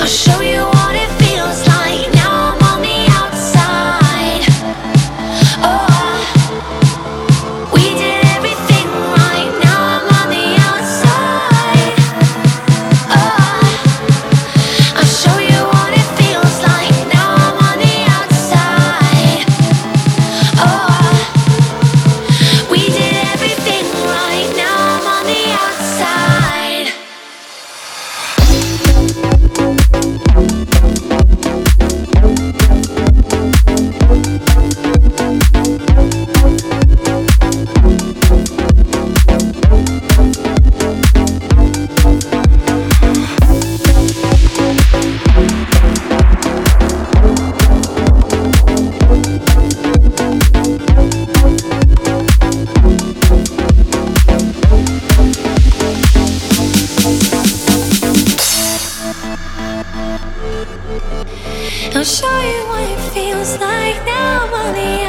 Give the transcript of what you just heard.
I'll show you. show you what it feels like now I'm on the